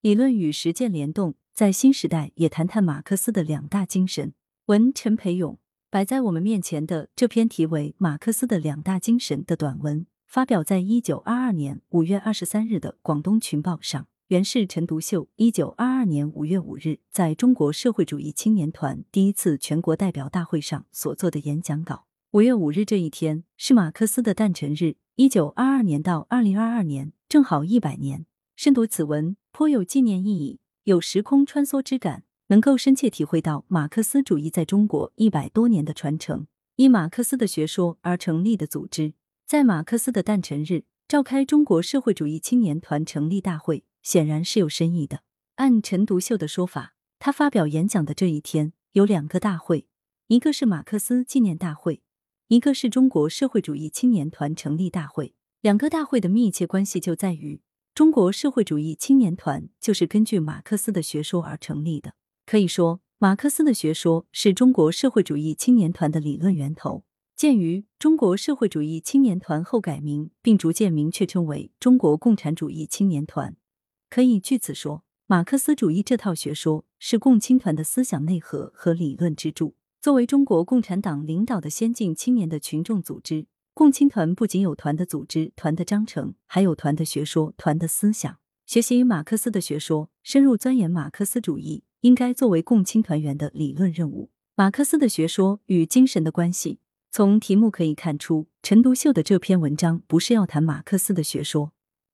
理论与实践联动，在新时代也谈谈马克思的两大精神。文陈培勇摆在我们面前的这篇题为《马克思的两大精神》的短文，发表在一九二二年五月二十三日的《广东群报》上。原是陈独秀一九二二年五月五日在中国社会主义青年团第一次全国代表大会上所做的演讲稿。五月五日这一天是马克思的诞辰日，一九二二年到二零二二年正好一百年。深读此文，颇有纪念意义，有时空穿梭之感，能够深切体会到马克思主义在中国一百多年的传承。以马克思的学说而成立的组织，在马克思的诞辰日召开中国社会主义青年团成立大会。显然是有深意的。按陈独秀的说法，他发表演讲的这一天有两个大会，一个是马克思纪念大会，一个是中国社会主义青年团成立大会。两个大会的密切关系就在于，中国社会主义青年团就是根据马克思的学说而成立的。可以说，马克思的学说是中国社会主义青年团的理论源头。鉴于中国社会主义青年团后改名，并逐渐明确称为中国共产主义青年团。可以据此说，马克思主义这套学说是共青团的思想内核和理论支柱。作为中国共产党领导的先进青年的群众组织，共青团不仅有团的组织、团的章程，还有团的学说、团的思想。学习马克思的学说，深入钻研马克思主义，应该作为共青团员的理论任务。马克思的学说与精神的关系，从题目可以看出，陈独秀的这篇文章不是要谈马克思的学说。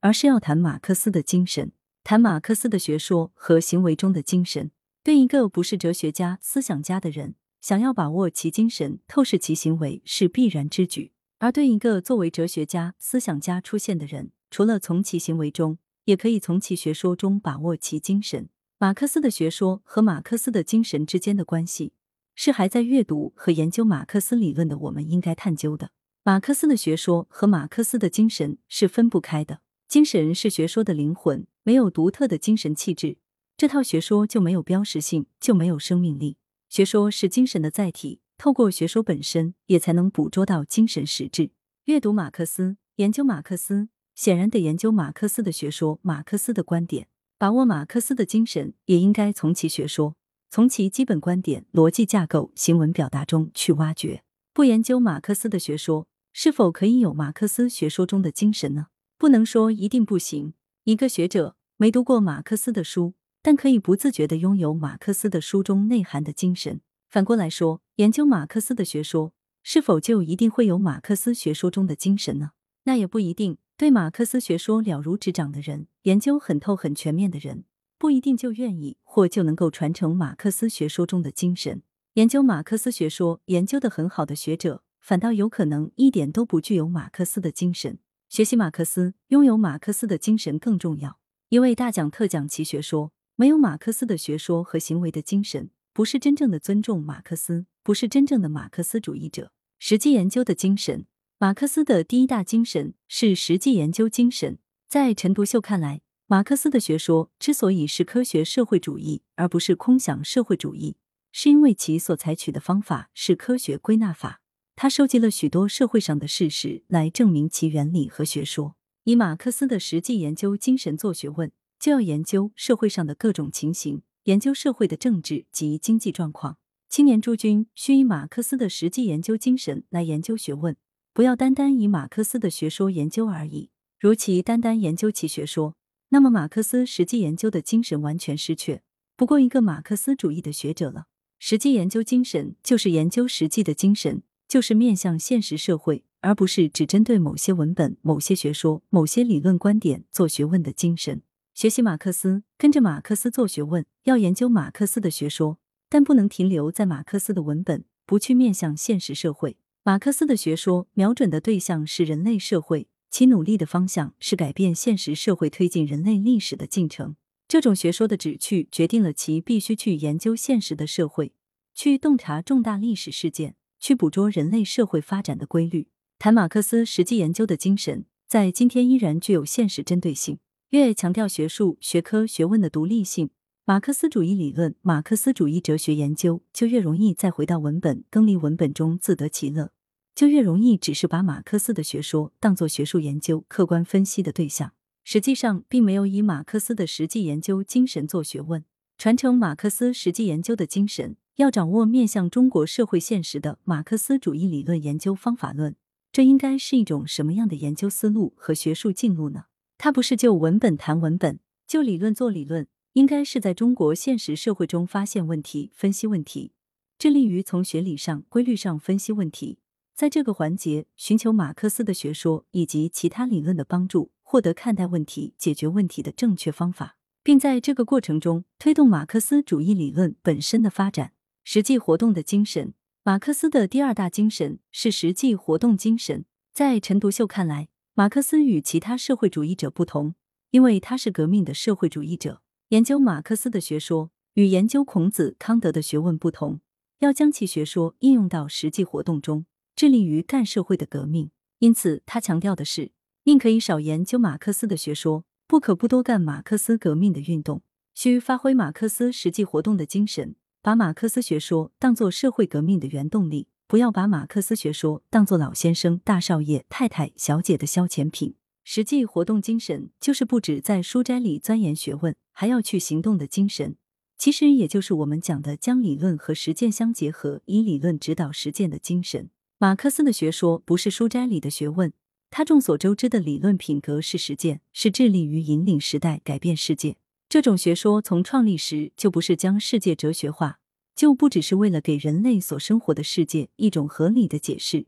而是要谈马克思的精神，谈马克思的学说和行为中的精神。对一个不是哲学家、思想家的人，想要把握其精神、透视其行为是必然之举；而对一个作为哲学家、思想家出现的人，除了从其行为中，也可以从其学说中把握其精神。马克思的学说和马克思的精神之间的关系，是还在阅读和研究马克思理论的我们应该探究的。马克思的学说和马克思的精神是分不开的。精神是学说的灵魂，没有独特的精神气质，这套学说就没有标识性，就没有生命力。学说是精神的载体，透过学说本身，也才能捕捉到精神实质。阅读马克思，研究马克思，显然得研究马克思的学说、马克思的观点，把握马克思的精神，也应该从其学说、从其基本观点、逻辑架构、行文表达中去挖掘。不研究马克思的学说，是否可以有马克思学说中的精神呢？不能说一定不行。一个学者没读过马克思的书，但可以不自觉的拥有马克思的书中内涵的精神。反过来说，研究马克思的学说，是否就一定会有马克思学说中的精神呢？那也不一定。对马克思学说了如指掌的人，研究很透很全面的人，不一定就愿意或就能够传承马克思学说中的精神。研究马克思学说研究的很好的学者，反倒有可能一点都不具有马克思的精神。学习马克思，拥有马克思的精神更重要。一位大讲特讲其学说，没有马克思的学说和行为的精神，不是真正的尊重马克思，不是真正的马克思主义者。实际研究的精神，马克思的第一大精神是实际研究精神。在陈独秀看来，马克思的学说之所以是科学社会主义，而不是空想社会主义，是因为其所采取的方法是科学归纳法。他收集了许多社会上的事实来证明其原理和学说。以马克思的实际研究精神做学问，就要研究社会上的各种情形，研究社会的政治及经济状况。青年诸君需以马克思的实际研究精神来研究学问，不要单单以马克思的学说研究而已。如其单单研究其学说，那么马克思实际研究的精神完全失去，不过一个马克思主义的学者了。实际研究精神就是研究实际的精神。就是面向现实社会，而不是只针对某些文本、某些学说、某些理论观点做学问的精神。学习马克思，跟着马克思做学问，要研究马克思的学说，但不能停留在马克思的文本，不去面向现实社会。马克思的学说瞄准的对象是人类社会，其努力的方向是改变现实社会，推进人类历史的进程。这种学说的旨趣，决定了其必须去研究现实的社会，去洞察重大历史事件。去捕捉人类社会发展的规律，谈马克思实际研究的精神，在今天依然具有现实针对性。越强调学术、学科、学问的独立性，马克思主义理论、马克思主义哲学研究就越容易再回到文本，更离文本中自得其乐，就越容易只是把马克思的学说当作学术研究、客观分析的对象。实际上并没有以马克思的实际研究精神做学问。传承马克思实际研究的精神，要掌握面向中国社会现实的马克思主义理论研究方法论，这应该是一种什么样的研究思路和学术进路呢？它不是就文本谈文本，就理论做理论，应该是在中国现实社会中发现问题、分析问题，致力于从学理上、规律上分析问题，在这个环节寻求马克思的学说以及其他理论的帮助，获得看待问题、解决问题的正确方法。并在这个过程中推动马克思主义理论本身的发展。实际活动的精神，马克思的第二大精神是实际活动精神。在陈独秀看来，马克思与其他社会主义者不同，因为他是革命的社会主义者。研究马克思的学说与研究孔子、康德的学问不同，要将其学说应用到实际活动中，致力于干社会的革命。因此，他强调的是，宁可以少研究马克思的学说。不可不多干马克思革命的运动，需发挥马克思实际活动的精神，把马克思学说当作社会革命的原动力，不要把马克思学说当作老先生、大少爷、太太、小姐的消遣品。实际活动精神就是不止在书斋里钻研学问，还要去行动的精神。其实也就是我们讲的将理论和实践相结合，以理论指导实践的精神。马克思的学说不是书斋里的学问。他众所周知的理论品格是实践，是致力于引领时代、改变世界。这种学说从创立时就不是将世界哲学化，就不只是为了给人类所生活的世界一种合理的解释，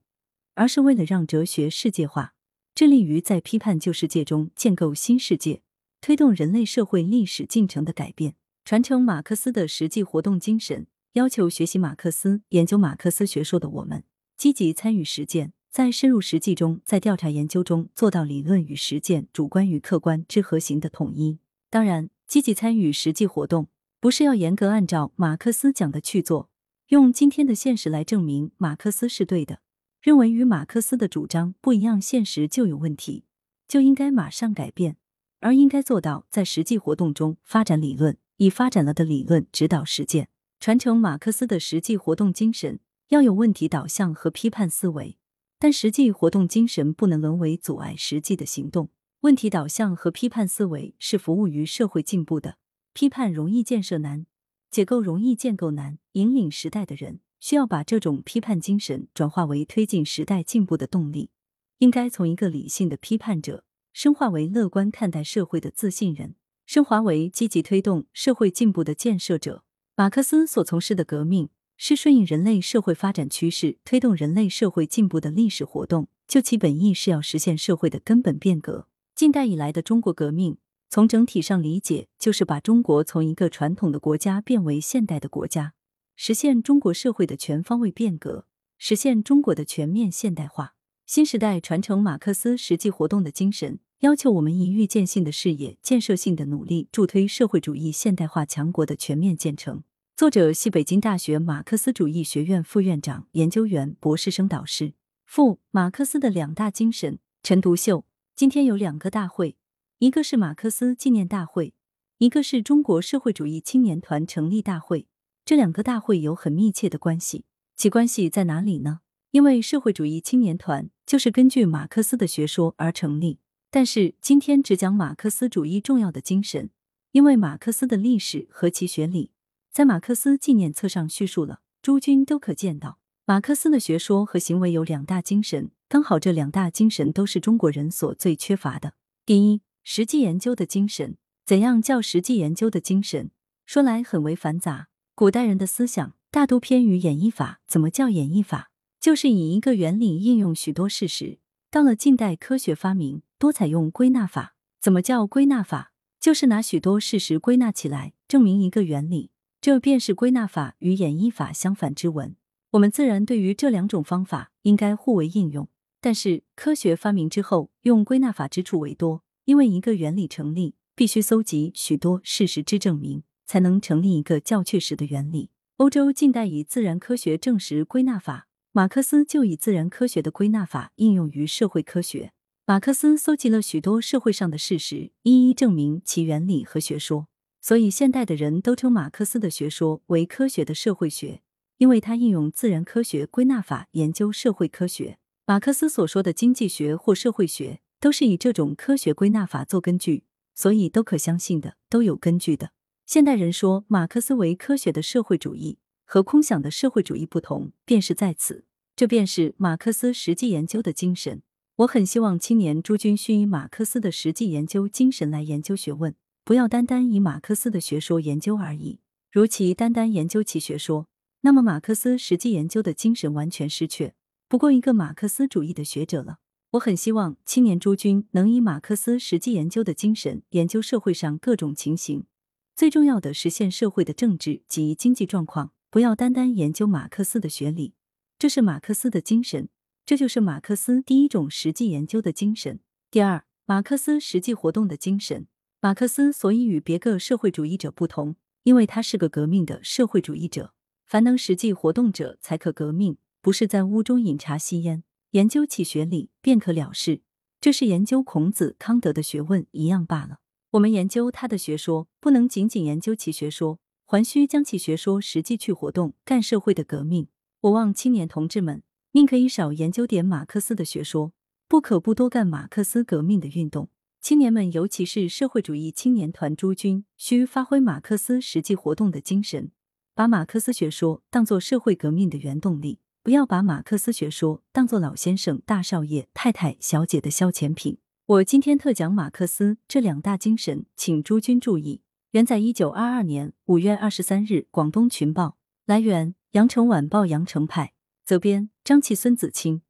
而是为了让哲学世界化，致力于在批判旧世界中建构新世界，推动人类社会历史进程的改变。传承马克思的实际活动精神，要求学习马克思、研究马克思学说的我们，积极参与实践。在深入实际中，在调查研究中做到理论与实践、主观与客观之和谐的统一。当然，积极参与实际活动，不是要严格按照马克思讲的去做，用今天的现实来证明马克思是对的。认为与马克思的主张不一样，现实就有问题，就应该马上改变，而应该做到在实际活动中发展理论，以发展了的理论指导实践，传承马克思的实际活动精神，要有问题导向和批判思维。但实际活动精神不能沦为阻碍实际的行动。问题导向和批判思维是服务于社会进步的。批判容易建设难，解构容易建构难。引领时代的人需要把这种批判精神转化为推进时代进步的动力。应该从一个理性的批判者，深化为乐观看待社会的自信人，升华为积极推动社会进步的建设者。马克思所从事的革命。是顺应人类社会发展趋势，推动人类社会进步的历史活动。就其本意是要实现社会的根本变革。近代以来的中国革命，从整体上理解，就是把中国从一个传统的国家变为现代的国家，实现中国社会的全方位变革，实现中国的全面现代化。新时代传承马克思实际活动的精神，要求我们以预见性的视野、建设性的努力，助推社会主义现代化强国的全面建成。作者系北京大学马克思主义学院副院长、研究员、博士生导师。附马克思的两大精神。陈独秀今天有两个大会，一个是马克思纪念大会，一个是中国社会主义青年团成立大会。这两个大会有很密切的关系，其关系在哪里呢？因为社会主义青年团就是根据马克思的学说而成立。但是今天只讲马克思主义重要的精神，因为马克思的历史和其学理。在马克思纪念册上叙述了，诸君都可见到。马克思的学说和行为有两大精神，刚好这两大精神都是中国人所最缺乏的。第一，实际研究的精神。怎样叫实际研究的精神？说来很为繁杂。古代人的思想大都偏于演绎法。怎么叫演绎法？就是以一个原理应用许多事实。到了近代科学发明，多采用归纳法。怎么叫归纳法？就是拿许多事实归纳起来，证明一个原理。这便是归纳法与演绎法相反之文。我们自然对于这两种方法应该互为应用。但是科学发明之后，用归纳法之处为多，因为一个原理成立，必须搜集许多事实之证明，才能成立一个较确实的原理。欧洲近代以自然科学证实归纳法，马克思就以自然科学的归纳法应用于社会科学。马克思搜集了许多社会上的事实，一一证明其原理和学说。所以，现代的人都称马克思的学说为科学的社会学，因为他应用自然科学归纳法研究社会科学。马克思所说的经济学或社会学，都是以这种科学归纳法做根据，所以都可相信的，都有根据的。现代人说马克思为科学的社会主义和空想的社会主义不同，便是在此。这便是马克思实际研究的精神。我很希望青年诸君需以马克思的实际研究精神来研究学问，不要单单以马克思的学说研究而已。如其单单研究其学说，那么马克思实际研究的精神完全失却，不过一个马克思主义的学者了。我很希望青年诸君能以马克思实际研究的精神研究社会上各种情形，最重要的实现社会的政治及经济状况，不要单单研究马克思的学理。这是马克思的精神，这就是马克思第一种实际研究的精神。第二，马克思实际活动的精神。马克思所以与别个社会主义者不同，因为他是个革命的社会主义者。凡能实际活动者，才可革命，不是在屋中饮茶吸烟，研究其学理便可了事。这是研究孔子、康德的学问一样罢了。我们研究他的学说，不能仅仅研究其学说，还需将其学说实际去活动，干社会的革命。我望青年同志们，宁可以少研究点马克思的学说，不可不多干马克思革命的运动。青年们，尤其是社会主义青年团诸君，需发挥马克思实际活动的精神，把马克思学说当作社会革命的原动力，不要把马克思学说当做老先生、大少爷、太太、小姐的消遣品。我今天特讲马克思这两大精神，请诸君注意。原在一九二二年五月二十三日，广东群报。来源。羊城晚报羊城派责编张琪、孙子清。